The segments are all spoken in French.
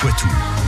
Poitou.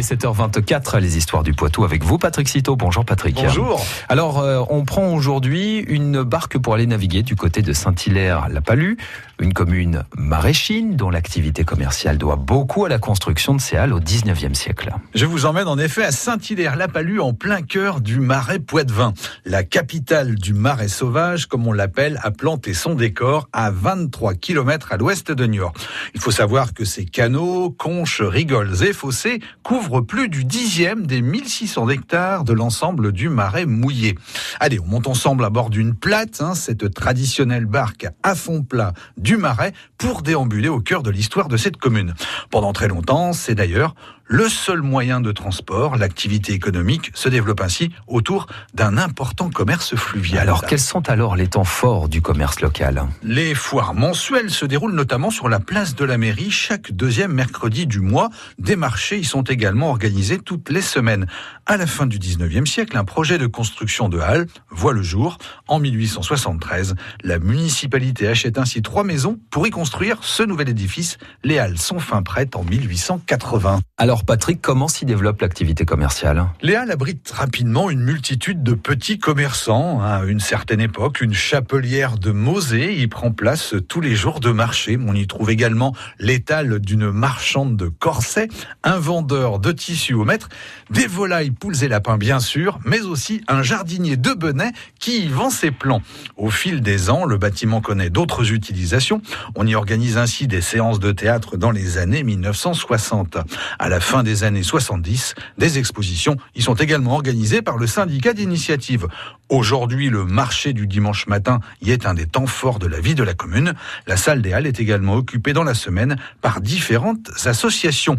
Il est 7h24, les histoires du Poitou avec vous, Patrick Citeau. Bonjour Patrick. Bonjour. Alors, euh, on prend aujourd'hui une barque pour aller naviguer du côté de Saint-Hilaire-la-Palue, une commune maraîchine dont l'activité commerciale doit beaucoup à la construction de ces halles au 19e siècle. Je vous emmène en effet à Saint-Hilaire-la-Palue, en plein cœur du marais Poitevin, la capitale du marais sauvage, comme on l'appelle, a planté son décor à 23 km à l'ouest de Niort. Il faut savoir que ces canaux, conches, rigoles et fossés couvrent plus du dixième des 1600 hectares de l'ensemble du marais mouillé. Allez, on monte ensemble à bord d'une plate, hein, cette traditionnelle barque à fond plat du marais, pour déambuler au cœur de l'histoire de cette commune. Pendant très longtemps, c'est d'ailleurs le seul moyen de transport. L'activité économique se développe ainsi autour d'un important commerce fluvial. Alors, quels sont alors les temps forts du commerce local? Les foires mensuelles se déroulent notamment sur la place de la mairie chaque deuxième mercredi du mois. Des marchés y sont également organisés toutes les semaines. À la fin du 19e siècle, un projet de construction de halles voit le jour. En 1873, la municipalité achète ainsi trois maisons pour y construire ce nouvel édifice. Les halles sont fin prêtes en 1880. Alors, Patrick, comment s'y développe l'activité commerciale? Halles abritent rapidement une multitude de petits commerçants. À une certaine époque, une chapelière de Mosée y prend place tous les jours de marché. On y trouve également l'étal d'une marchande de corsets, un vendeur de tissus au mètre, des volailles, poules et lapins bien sûr, mais aussi un jardinier de Benet qui y vend ses plants. Au fil des ans, le bâtiment connaît d'autres utilisations. On y organise ainsi des séances de théâtre dans les années 1960. À la fin des années 70, des expositions y sont également organisées par le syndicat d'initiative. Aujourd'hui, le marché du dimanche matin y est un des temps forts de la vie de la commune. La salle des Halles est également occupée dans la semaine par différentes associations.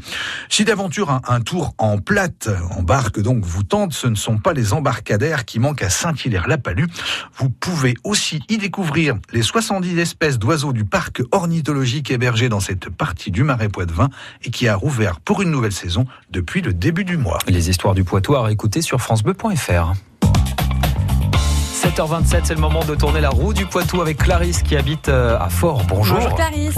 Si d'aventure un, tour en plate, en barque donc vous tente, ce ne sont pas les embarcadères qui manquent à Saint-Hilaire-la-Palue. Vous pouvez aussi y découvrir les 70 espèces d'oiseaux du parc ornithologique hébergé dans cette partie du marais Poitevin et qui a rouvert pour une nouvelle saison depuis le début du mois. Les histoires du Poitou à réécouter sur francebleu.fr. 7h27, c'est le moment de tourner la roue du Poitou avec Clarisse qui habite à Fort. Bonjour. Bonjour Clarisse.